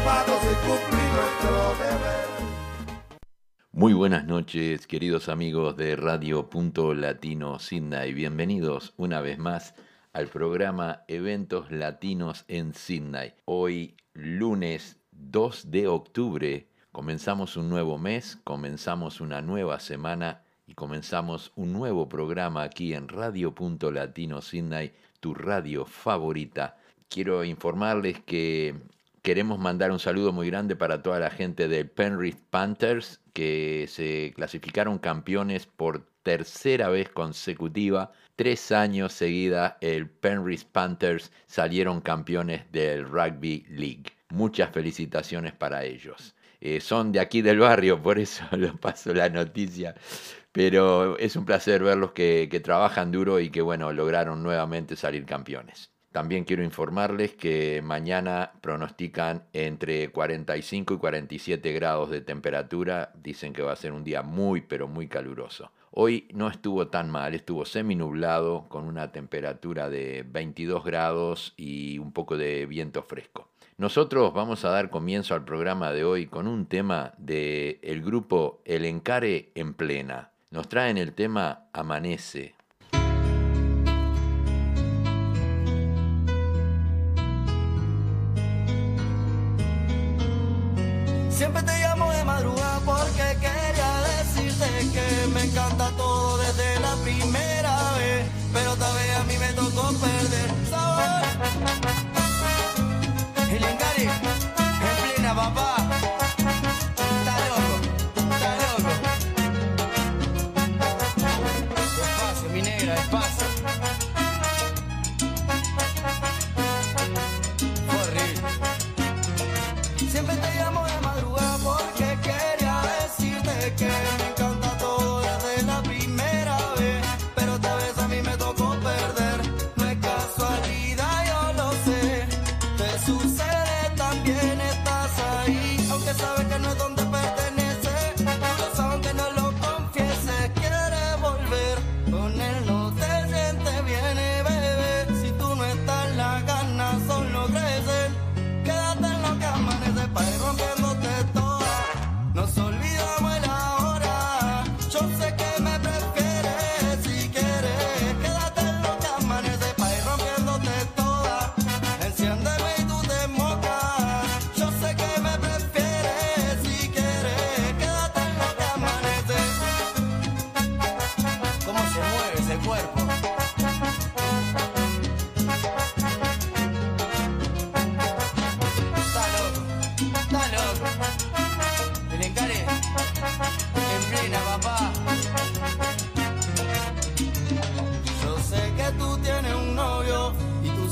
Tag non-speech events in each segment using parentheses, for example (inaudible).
De cumplir nuestro deber. Muy buenas noches, queridos amigos de Radio Punto Latino Sydney. Bienvenidos una vez más al programa Eventos Latinos en Sydney. Hoy, lunes 2 de octubre, comenzamos un nuevo mes, comenzamos una nueva semana y comenzamos un nuevo programa aquí en Radio Punto Latino Sydney, tu radio favorita. Quiero informarles que queremos mandar un saludo muy grande para toda la gente del Penrith Panthers que se clasificaron campeones por tercera vez consecutiva. Tres años seguida el Penrith Panthers salieron campeones del Rugby League. Muchas felicitaciones para ellos. Eh, son de aquí del barrio, por eso (laughs) les paso la noticia. Pero es un placer verlos que, que trabajan duro y que bueno, lograron nuevamente salir campeones. También quiero informarles que mañana pronostican entre 45 y 47 grados de temperatura. Dicen que va a ser un día muy, pero muy caluroso. Hoy no estuvo tan mal, estuvo semi-nublado con una temperatura de 22 grados y un poco de viento fresco. Nosotros vamos a dar comienzo al programa de hoy con un tema del el grupo El Encare en Plena. Nos traen el tema Amanece,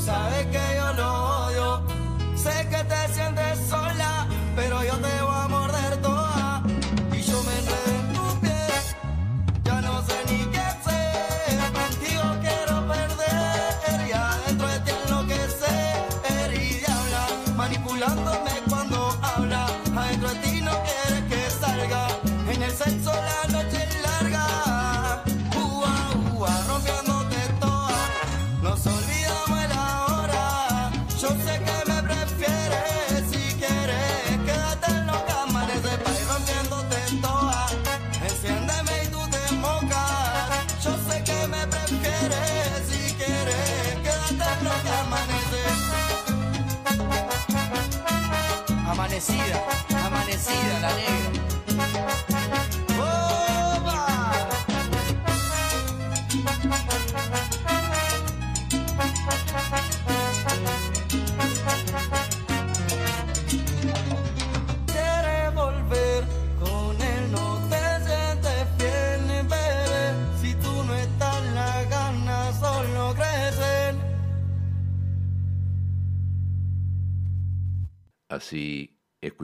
saber.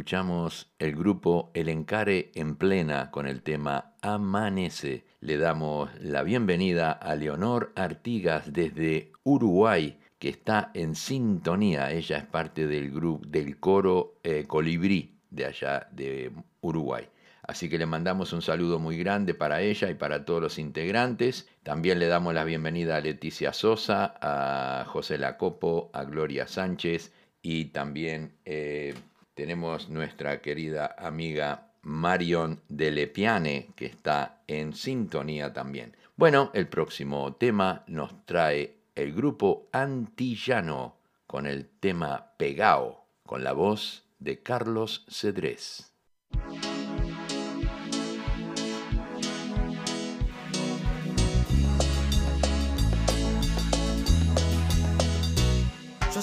Escuchamos el grupo El Encare en plena con el tema Amanece. Le damos la bienvenida a Leonor Artigas desde Uruguay, que está en sintonía. Ella es parte del grupo del coro eh, Colibrí de allá de Uruguay. Así que le mandamos un saludo muy grande para ella y para todos los integrantes. También le damos la bienvenida a Leticia Sosa, a José Lacopo, a Gloria Sánchez y también eh, tenemos nuestra querida amiga Marion de Lepiane, que está en sintonía también. Bueno, el próximo tema nos trae el grupo Antillano con el tema Pegao, con la voz de Carlos Cedrés.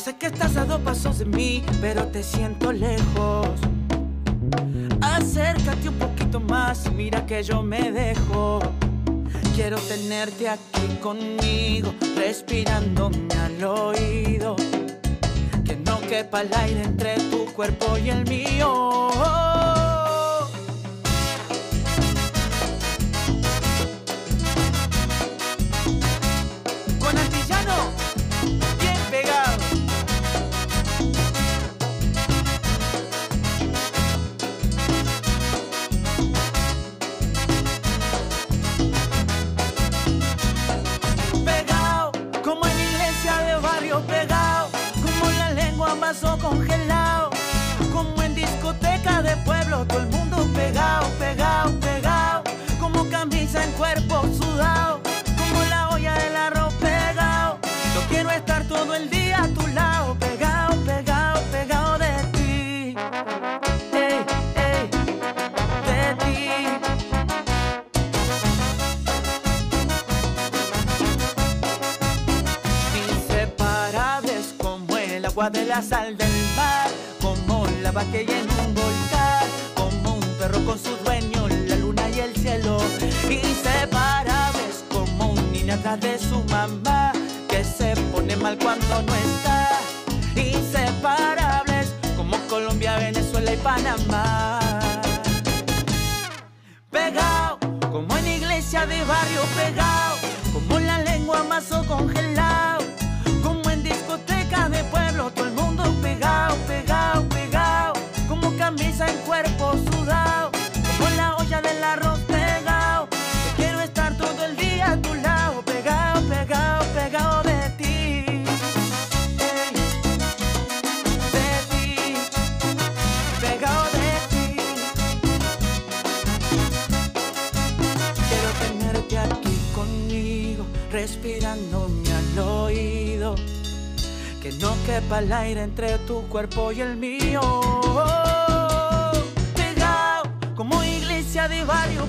Sé que estás a dos pasos de mí, pero te siento lejos. Acércate un poquito más, mira que yo me dejo. Quiero tenerte aquí conmigo, respirándome al oído. Que no quepa el aire entre tu cuerpo y el mío. La sal del mar, como la vaquilla en un volcán, como un perro con su dueño, la luna y el cielo, inseparables como un niño atrás de su mamá, que se pone mal cuando no está, inseparables como Colombia, Venezuela y Panamá quepa el aire entre tu cuerpo y el mío. Pegado, como iglesia de barrio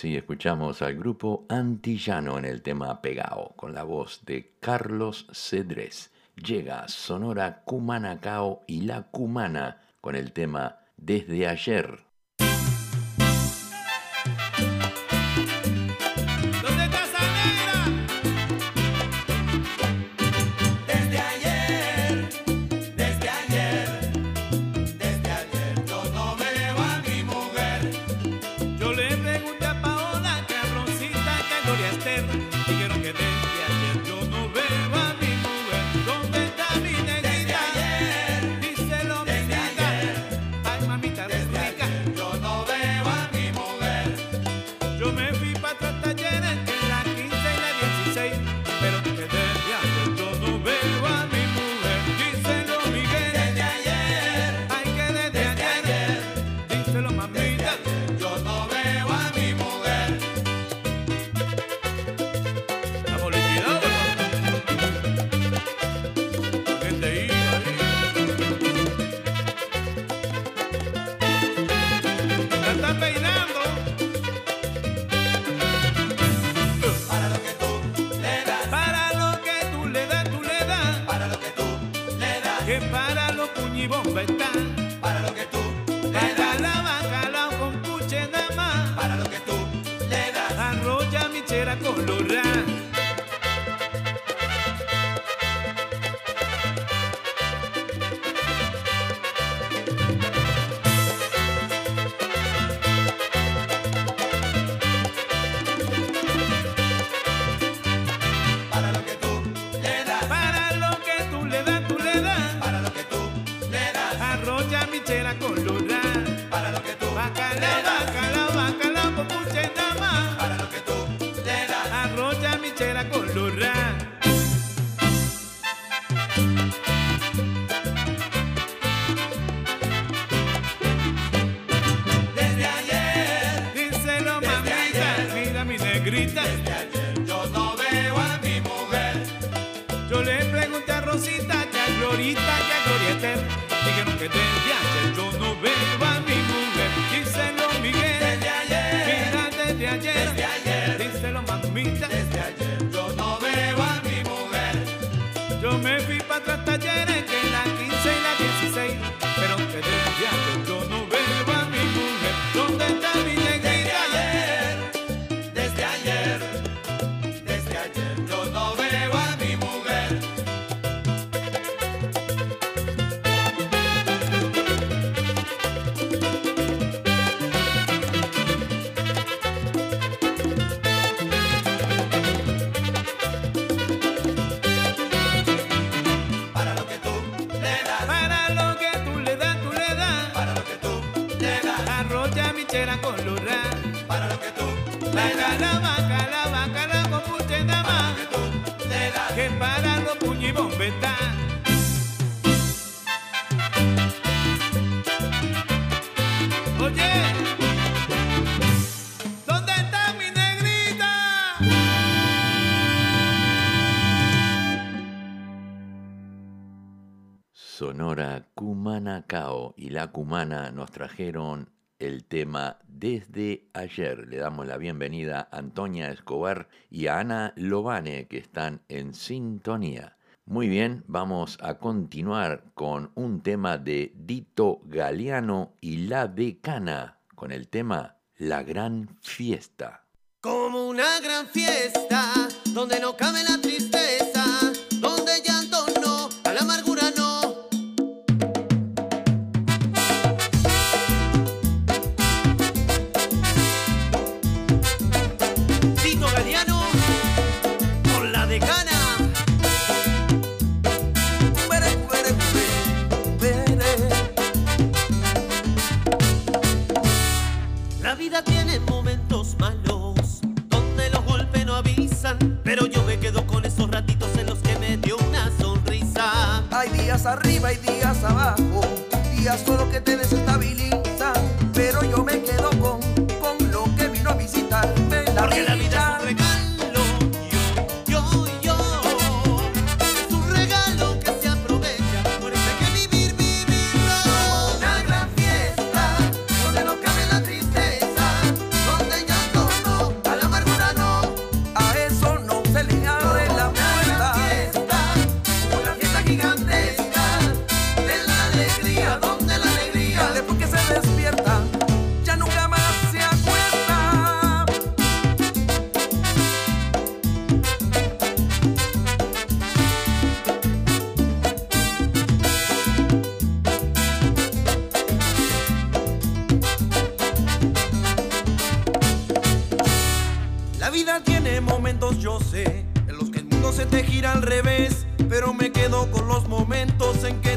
así escuchamos al grupo Antillano en el tema Pegao, con la voz de Carlos Cedrés. Llega Sonora Cumanacao y La Cumana con el tema Desde ayer. bombeta. Oye, ¿dónde está mi negrita? Sonora Cumanacao y la Cumana nos trajeron el tema desde ayer. Le damos la bienvenida a Antonia Escobar y a Ana Lobane que están en sintonía. Muy bien, vamos a continuar con un tema de Dito Galeano y La Decana, con el tema La Gran Fiesta. Como una gran fiesta, donde no cabe la tristeza días arriba y días abajo, días solo que te desestabilizan, pero yo me quedo con, con lo que vino a visitarme la Porque. La vida yo sé en los que el mundo se te gira al revés, pero me quedo con los momentos en que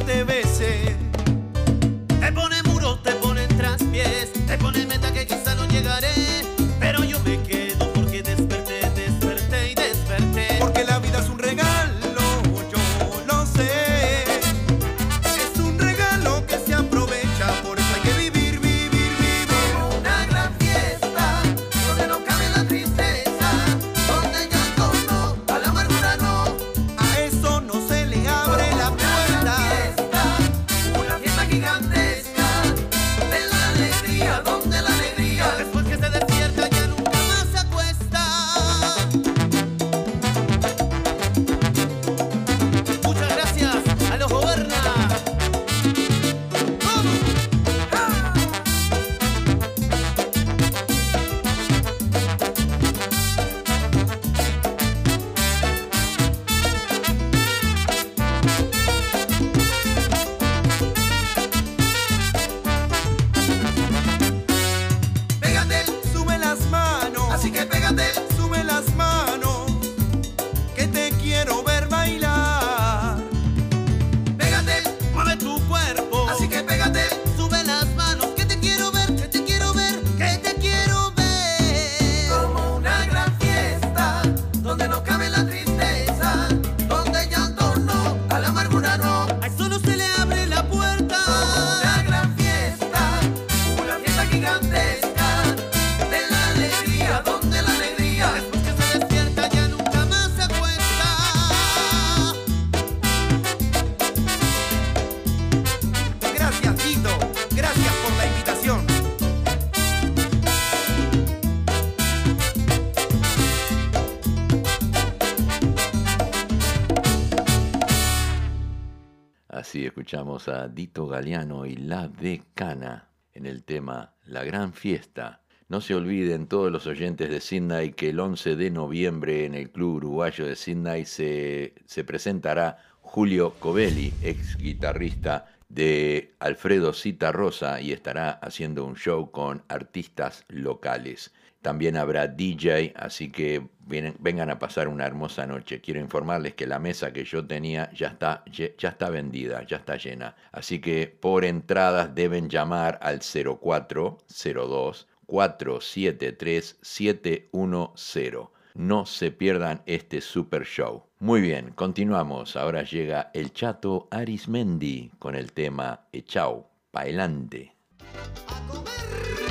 Así escuchamos a Dito Galeano y La Decana en el tema La Gran Fiesta. No se olviden todos los oyentes de Sydney que el 11 de noviembre en el Club Uruguayo de Sydney se, se presentará Julio Covelli, ex guitarrista de Alfredo Cita Rosa y estará haciendo un show con artistas locales. También habrá DJ, así que vengan a pasar una hermosa noche. Quiero informarles que la mesa que yo tenía ya está, ya está vendida, ya está llena. Así que por entradas deben llamar al 0402 473 710. No se pierdan este super show. Muy bien, continuamos. Ahora llega el chato Arismendi con el tema Echao, Paelante. Echao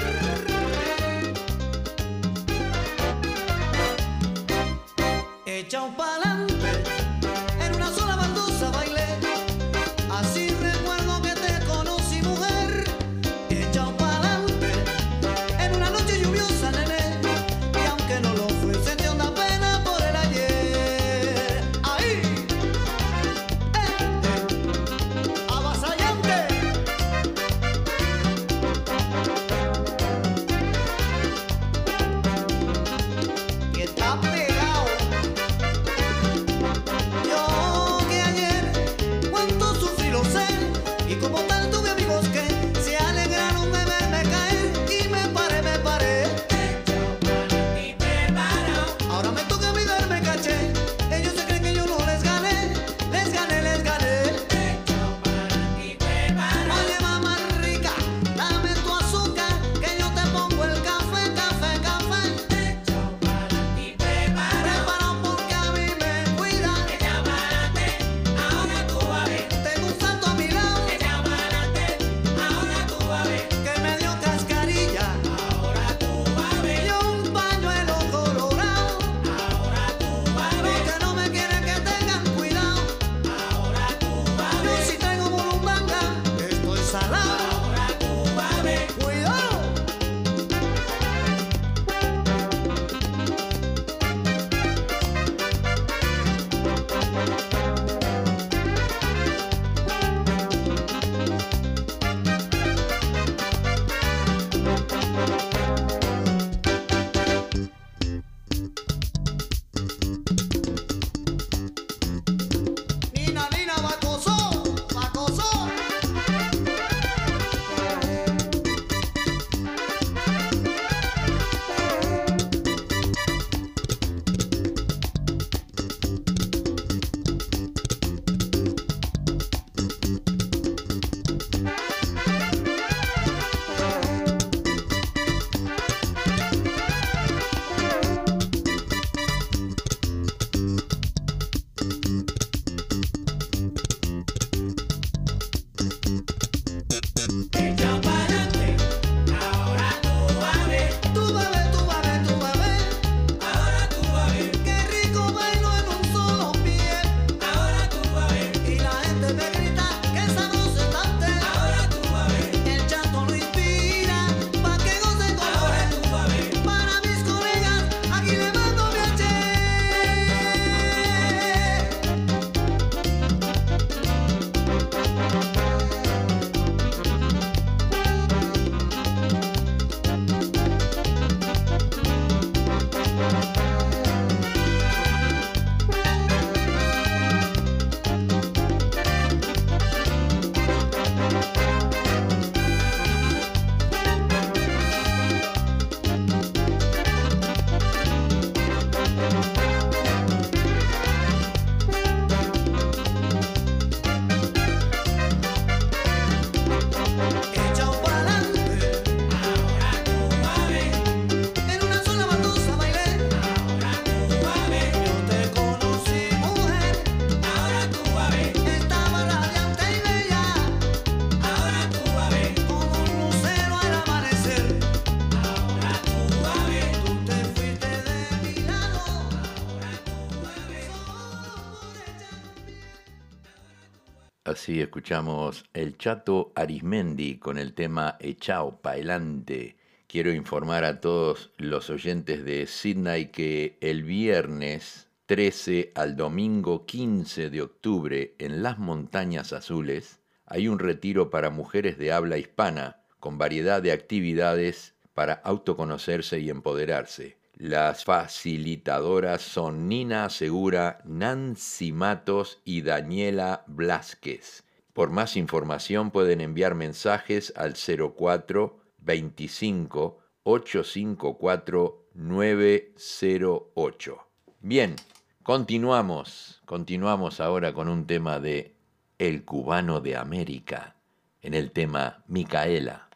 así escuchamos El Chato Arismendi con el tema Echao Paelante. Quiero informar a todos los oyentes de Sydney que el viernes 13 al domingo 15 de octubre en las Montañas Azules hay un retiro para mujeres de habla hispana con variedad de actividades para autoconocerse y empoderarse. Las facilitadoras son Nina Segura, Nancy Matos y Daniela Blasquez. Por más información pueden enviar mensajes al 04 25 854 908. Bien, continuamos. Continuamos ahora con un tema de El cubano de América, en el tema Micaela.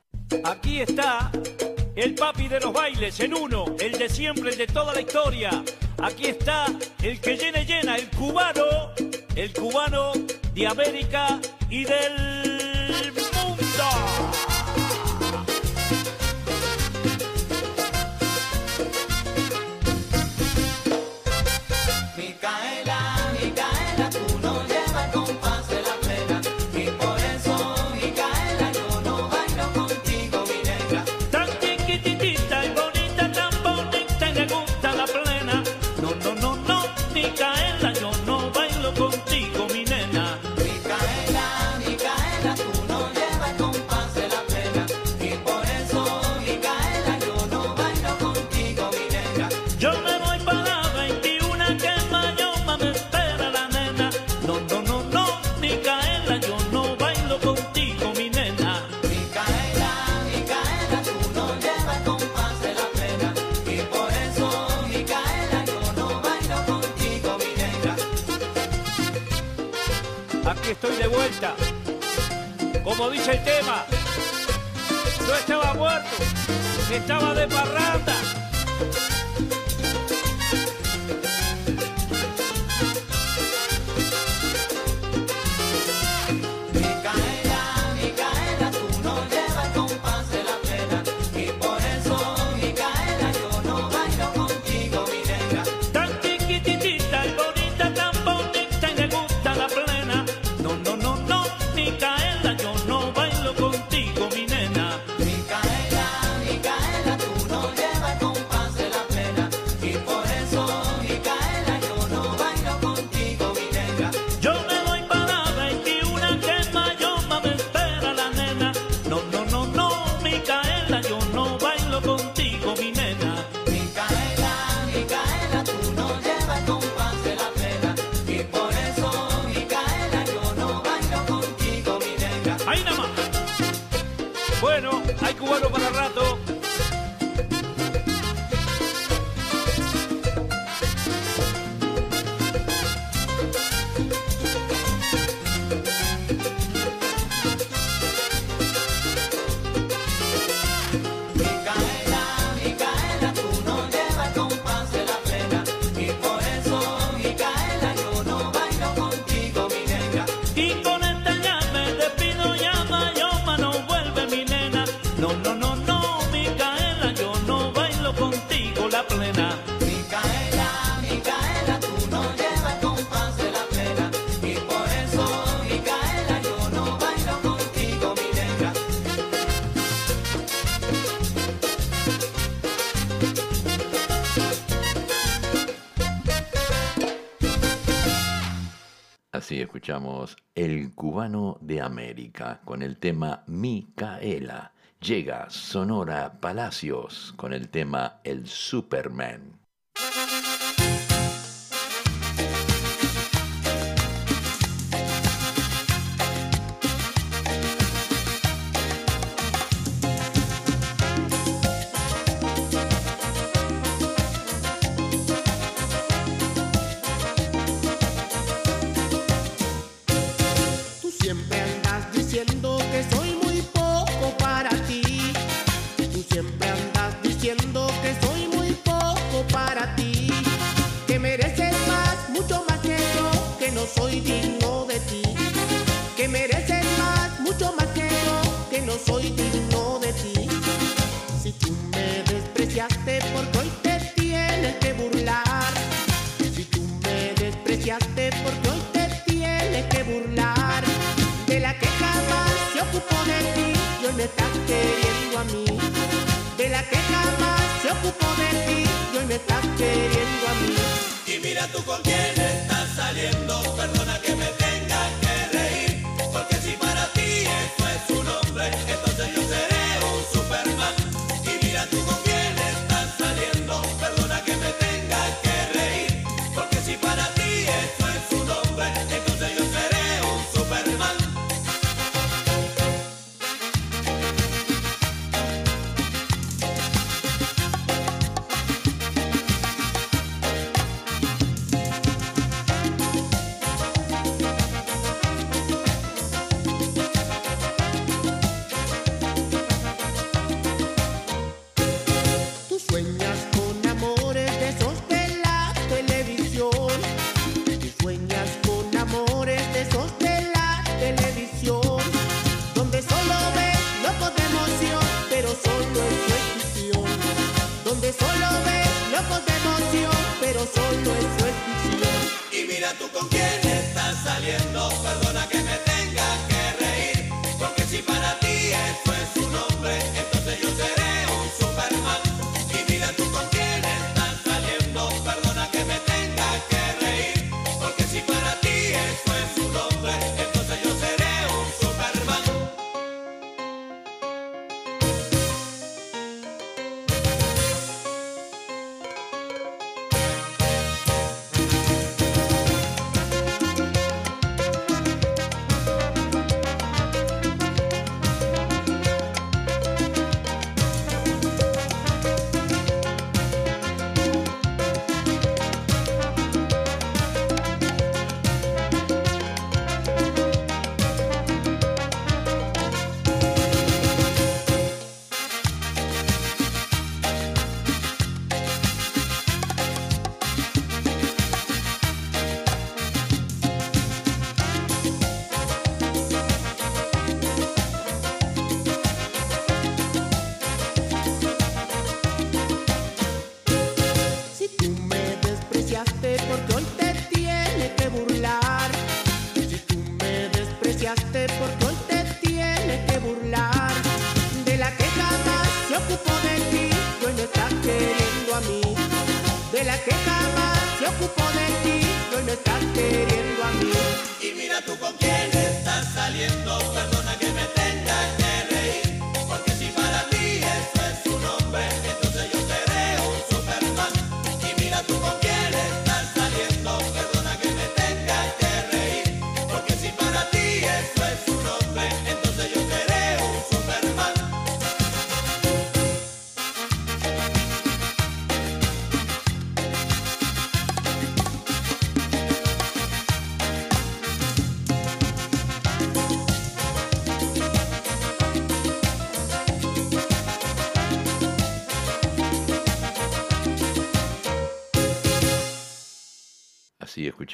Aquí está el papi de los bailes, en uno, el de siempre, el de toda la historia. Aquí está el que llena y llena, el cubano, el cubano de América y del mundo. estaba de parrón. escuchamos El cubano de América con el tema Micaela. Llega Sonora Palacios con el tema El Superman. Sueñas con amores de esos de la televisión. Sueñas con amores de esos de la televisión. Donde solo ves locos de emoción, pero solo es su ilusión. Donde solo ves locos de emoción, pero solo es su ilusión. Y mira tú con quién estás saliendo, perdona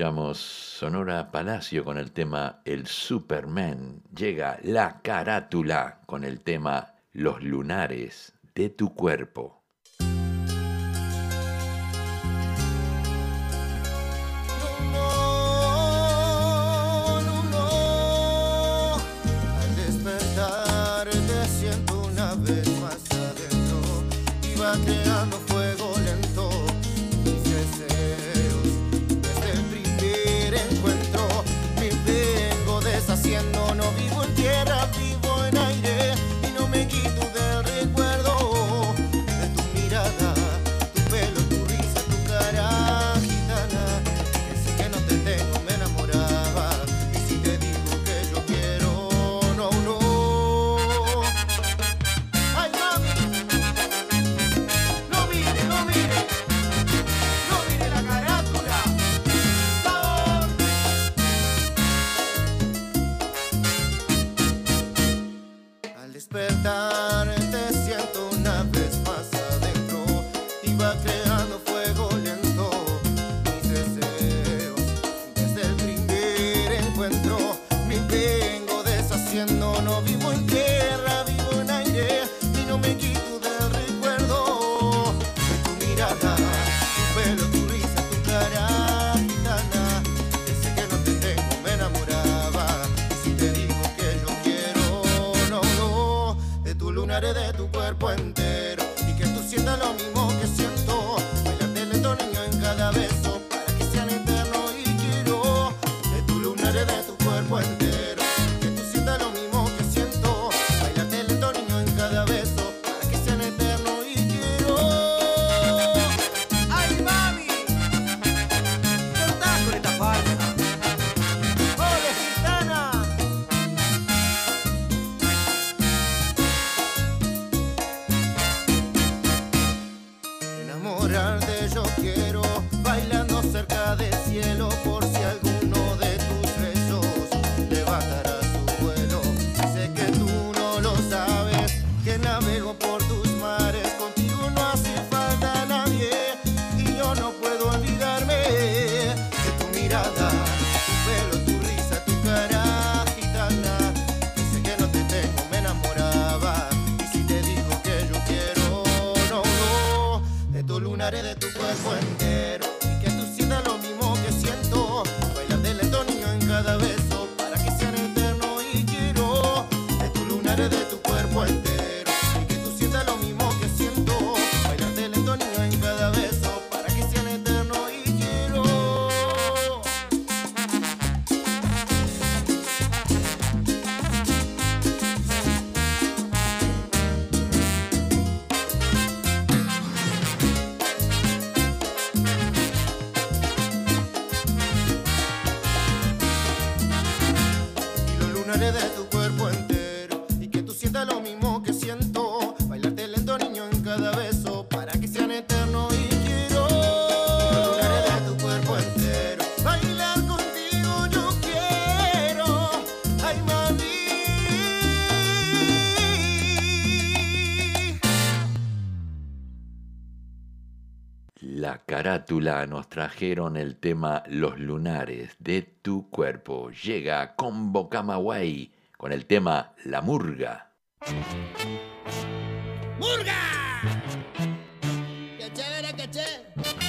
Escuchamos Sonora Palacio con el tema El Superman. Llega la carátula con el tema Los lunares de tu cuerpo. cuerpo entero. carátula nos trajeron el tema Los lunares de tu cuerpo. Llega Combo Camagüey con el tema La Murga. ¡Murga! ¡Qué qué!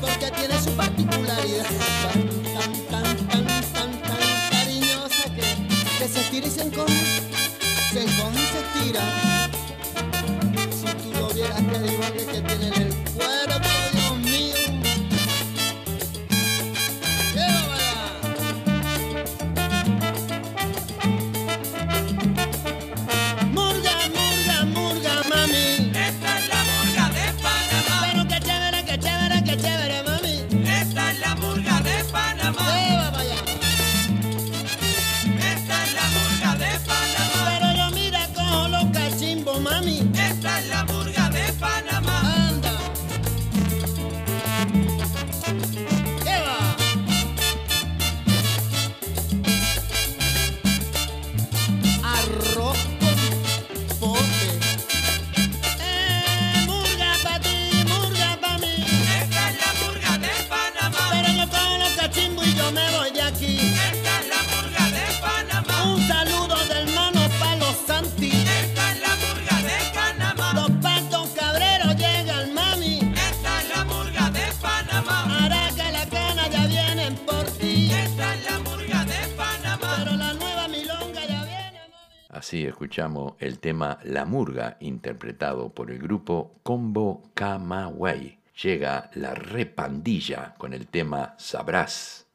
porque tiene su particularidad tan, tan, tan, tan, tan cariñosa que, que se estira y se encoge, se encoge y se estira. Si tú lo vieras, te digo que tiene en el cuerpo. escuchamos el tema La Murga, interpretado por el grupo Combo Camagüey. Llega la repandilla con el tema Sabrás.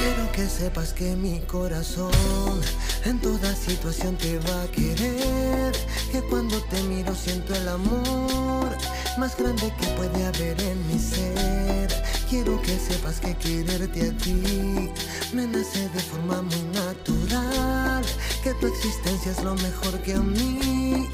Quiero que sepas que mi corazón en toda situación te va a querer que cuando te miro siento el amor más grande que puede haber en mi ser. Quiero que sepas que quererte a ti me nace de forma muy natural, que tu existencia es lo mejor que a mí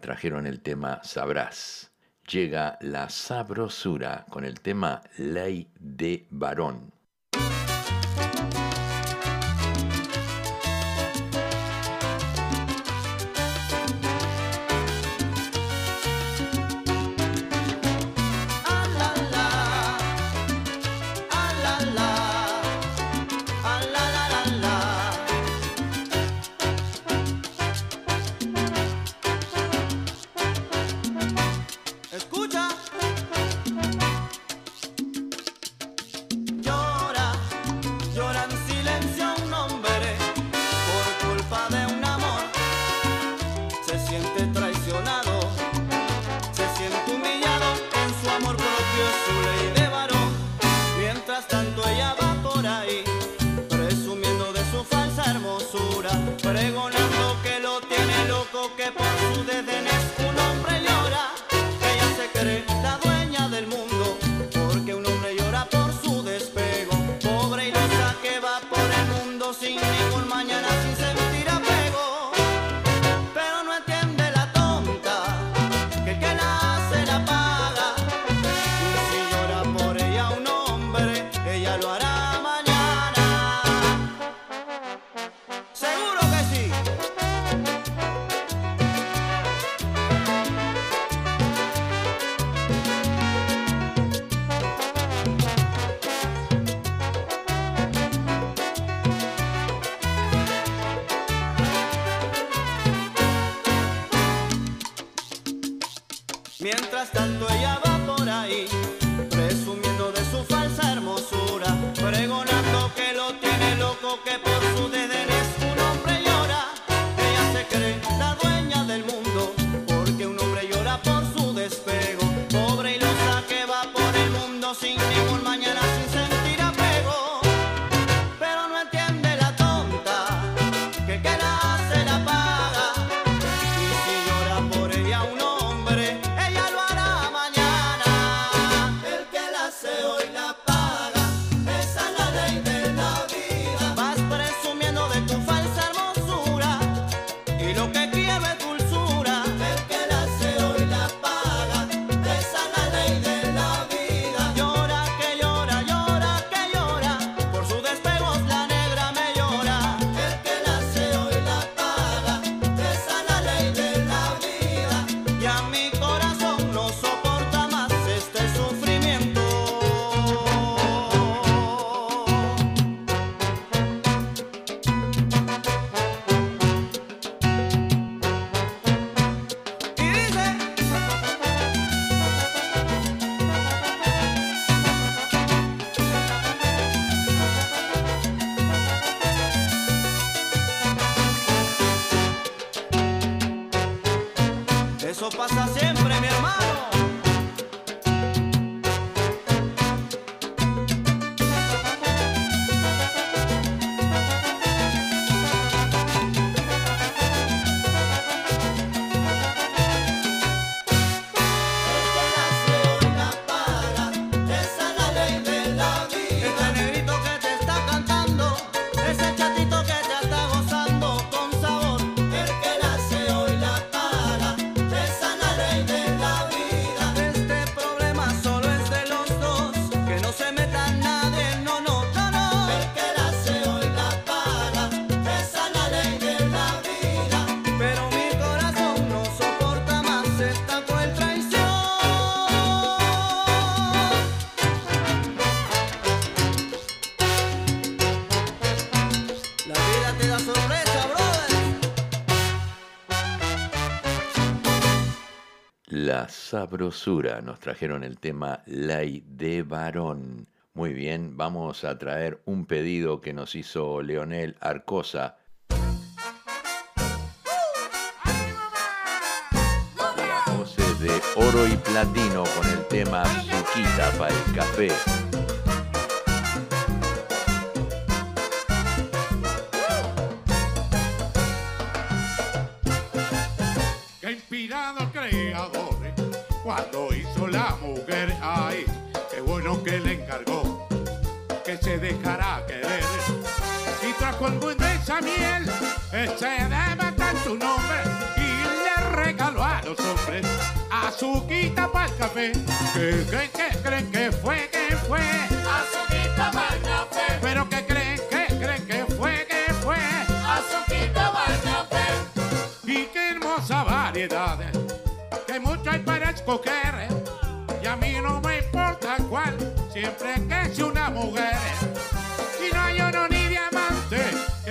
Trajeron el tema Sabrás. Llega la sabrosura con el tema Ley de Varón. Mientras tanto ella va por ahí. Sabrosura nos trajeron el tema Ley de Varón. Muy bien, vamos a traer un pedido que nos hizo Leonel Arcosa. Las voces de oro y platino con el tema Suquita para el café. Miel ese debe tan tu nombre y le regaló a los hombres azuquita para el café. Que, que, que creen que fue que fue Azuquita para el café, pero que creen que creen que fue que fue azuquita para el café. y qué hermosa variedad que mucho hay para escoger. Y a mí no me importa cuál siempre que sea una mujer. Y no hay oro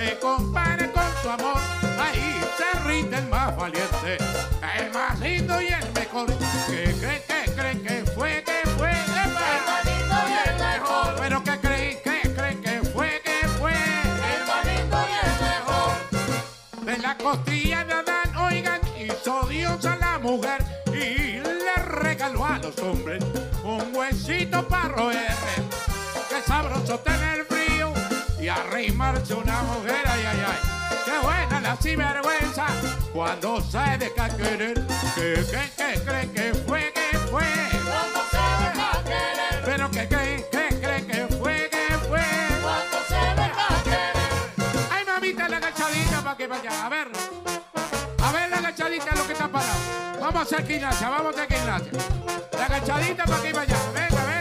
que compare con tu amor. Ahí se rinde el más valiente el más lindo y el mejor. Que creen que creen que fue que fue que fue El más lindo y el mejor, pero que creen que creen que fue que fue el más lindo y el mejor. de la costilla de Adán, oigan, hizo Dios a la mujer y le regaló a los hombres un huesito para roer. Qué sabroso tener y arrimarse una mujer, ay, ay, ay. Qué buena la sinvergüenza cuando se deja querer. Que, que, que creen que fue, que fue. Cuando se deja querer, Pero que creen, que creen que fue, que fue. cuando se deja querer. Ay, mamita, la agachadita para que vaya. A ver. A ver la agachadita lo que está parado. Vamos a hacer gimnasia, vamos a hacer gimnasia. La agachadita para que vaya. Venga, venga.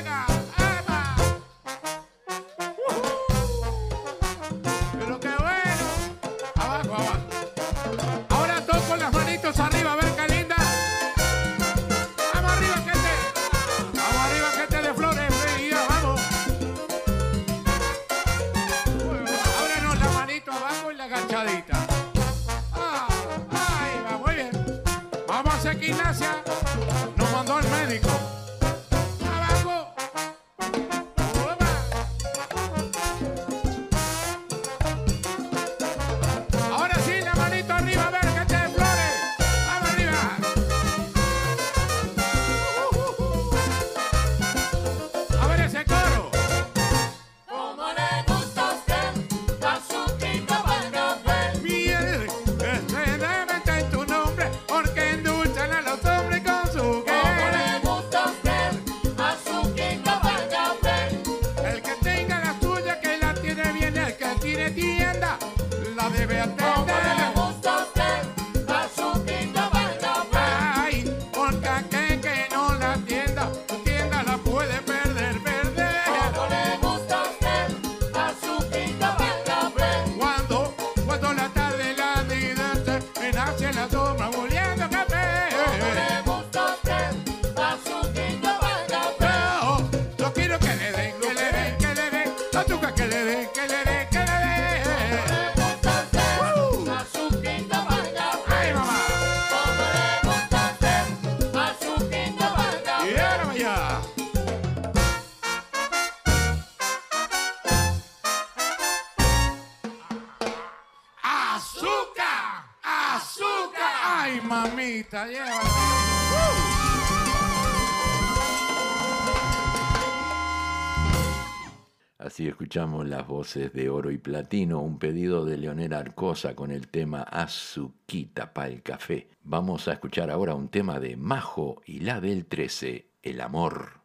Así escuchamos las voces de Oro y Platino, un pedido de Leonel Arcosa con el tema Azuquita para el café. Vamos a escuchar ahora un tema de Majo y la del 13, El amor.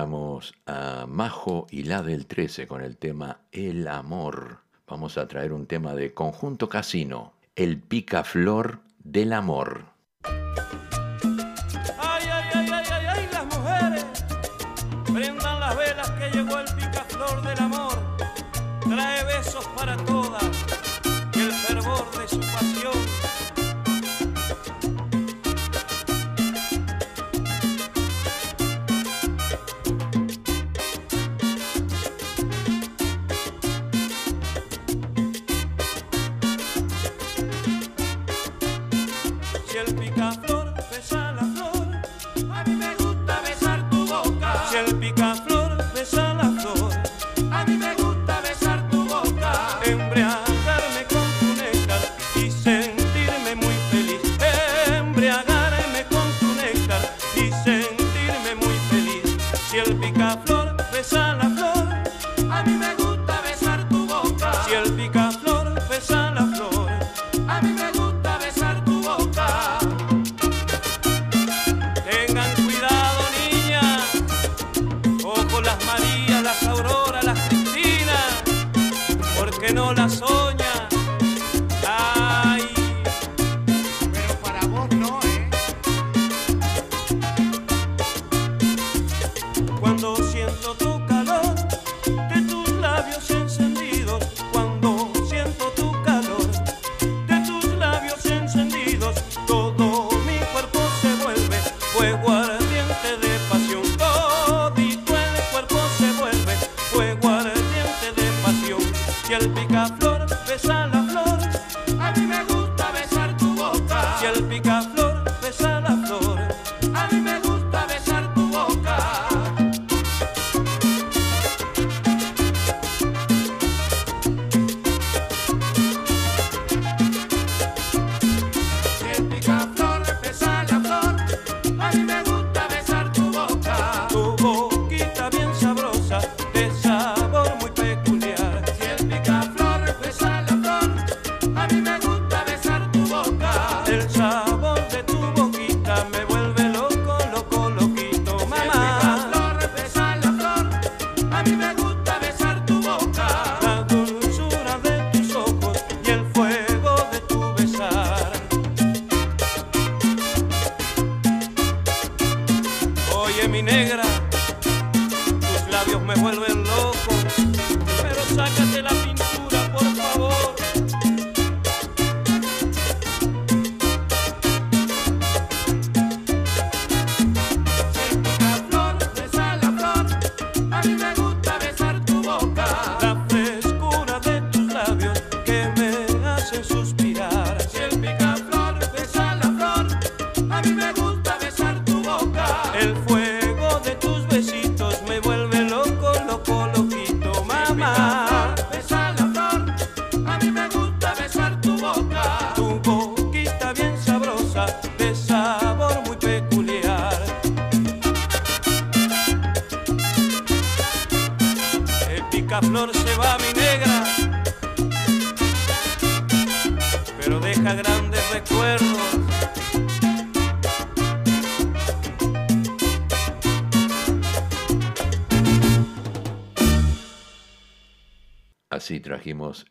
escuchamos a Majo y la del 13 con el tema El amor. Vamos a traer un tema de conjunto casino, El picaflor del amor.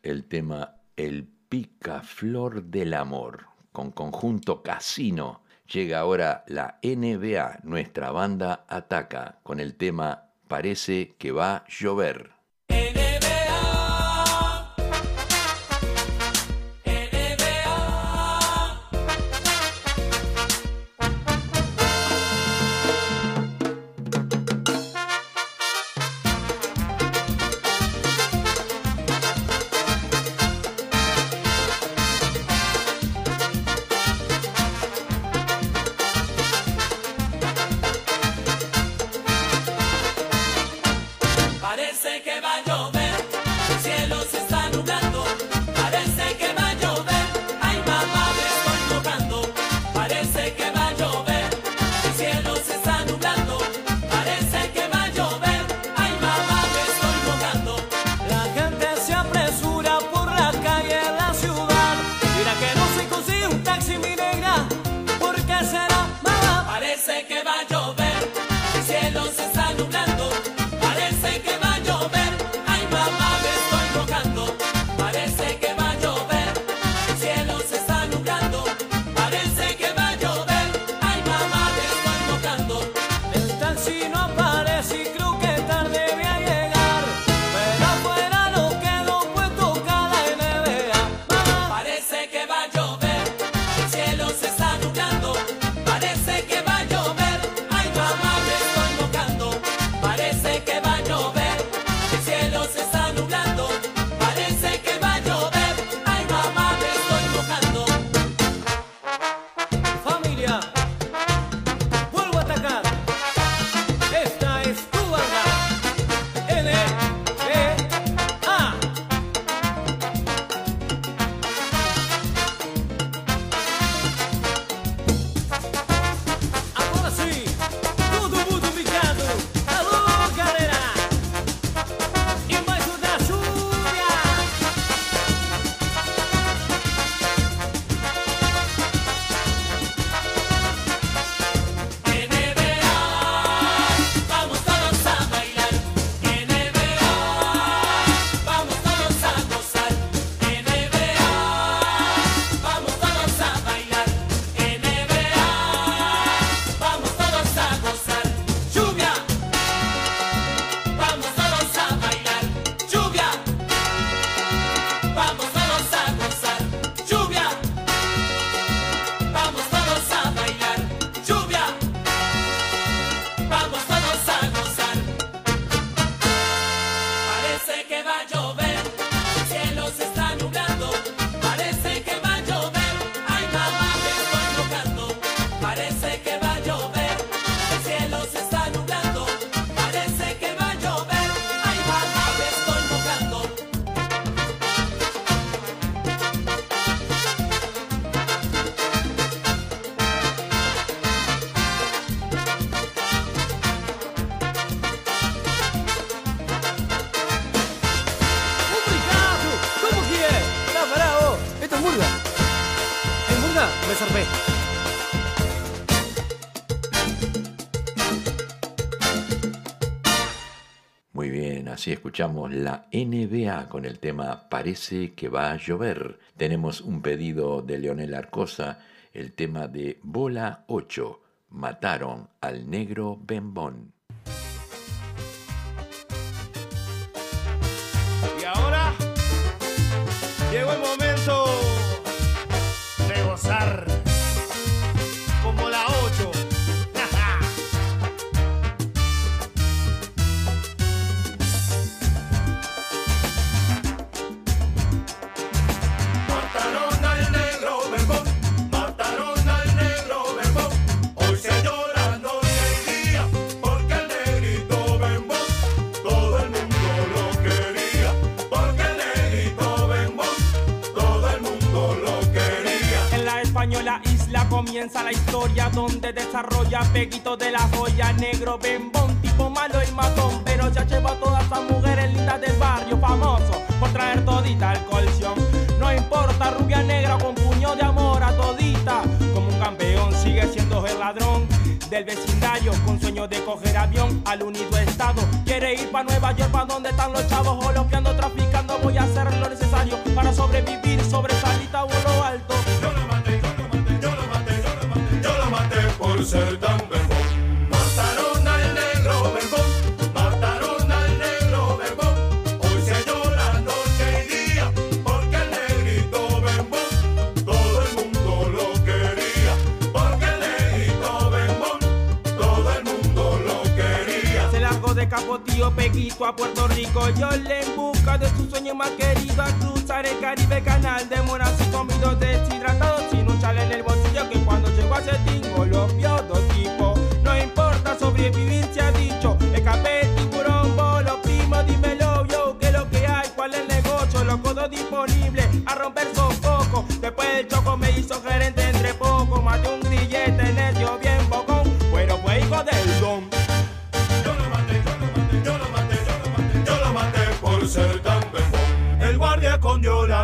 el tema El picaflor del amor con conjunto Casino. Llega ahora la NBA, nuestra banda ataca con el tema Parece que va a llover. la NBA con el tema Parece que va a llover. Tenemos un pedido de Leonel Arcosa, el tema de Bola 8. Mataron al negro Bembón. Y ahora llegó. comienza la historia donde desarrolla Peguito de la joya negro, bembón, tipo malo el matón. Pero ya lleva a todas las mujeres lindas del barrio, famoso por traer todita al colchón. No importa, rubia negra con puño de amor a todita. Como un campeón sigue siendo el ladrón del vecindario con sueño de coger avión al unido estado. Quiere ir para Nueva York, para donde están los chavos, o lo que ando traficando. Voy a hacer lo necesario para sobrevivir, sobresalita uno. Capotillo Pequito a Puerto Rico. Yo le en de su sueño más querido a cruzar el Caribe Canal de moras y comidos deshidratados sin un chale en el bolsillo que cuando llegó a Cetingo lo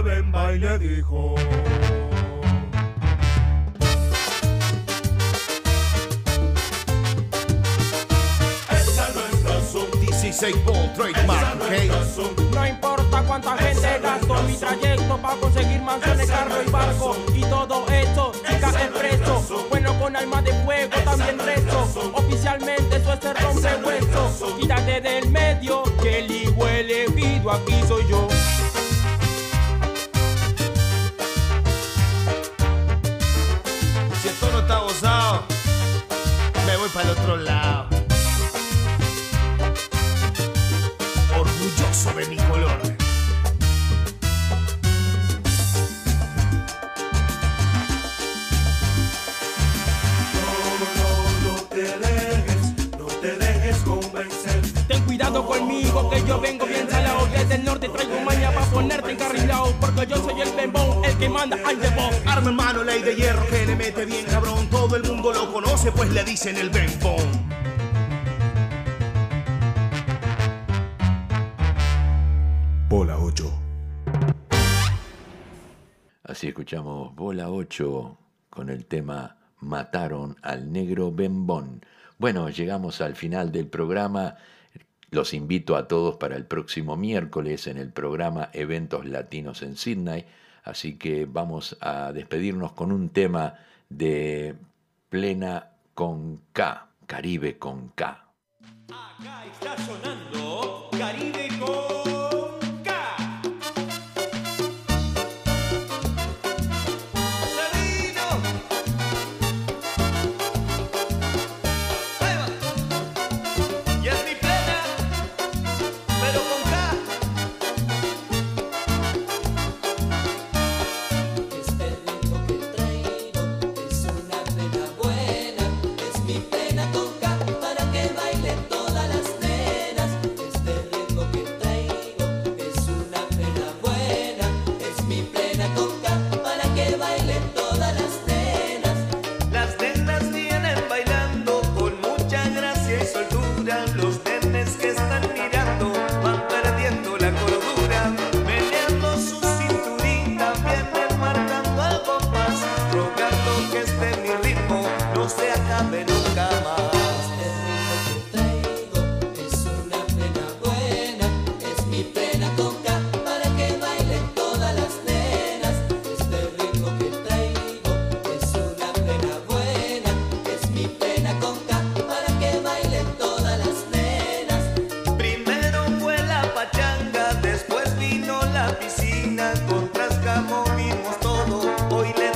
escondió la bemba y le dijo. Esa no es razón. 16 Ball Trademark, ¿ok? No importa cuánta gente gastó mi trayecto para conseguir mansiones, carro y barco y todo eso sin caer preso. Bueno con alma de fuego también rezo. Oficialmente eso es el rompehueso. Quítate del medio que el hijo elegido aquí soy yo. Para el otro lado. Orgulloso de mi color. No, no te dejes, no te dejes convencer. Ten cuidado conmigo que yo vengo bien salado Desde el norte traigo maña para ponerte encarrilado Porque yo soy el bembón, el que manda al bembón Arma en mano, ley de hierro le dicen el bembón. Bola 8. Así escuchamos Bola 8 con el tema Mataron al negro Bembón. Bueno, llegamos al final del programa. Los invito a todos para el próximo miércoles en el programa Eventos Latinos en Sydney. Así que vamos a despedirnos con un tema de Plena con K, Caribe con K. Acá está sonando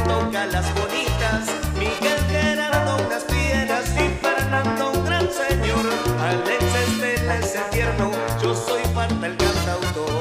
toca las bonitas, Miguel Gerardo unas piedras y Fernando un gran señor, Alex Estela es el tierno, yo soy parte del cantautor.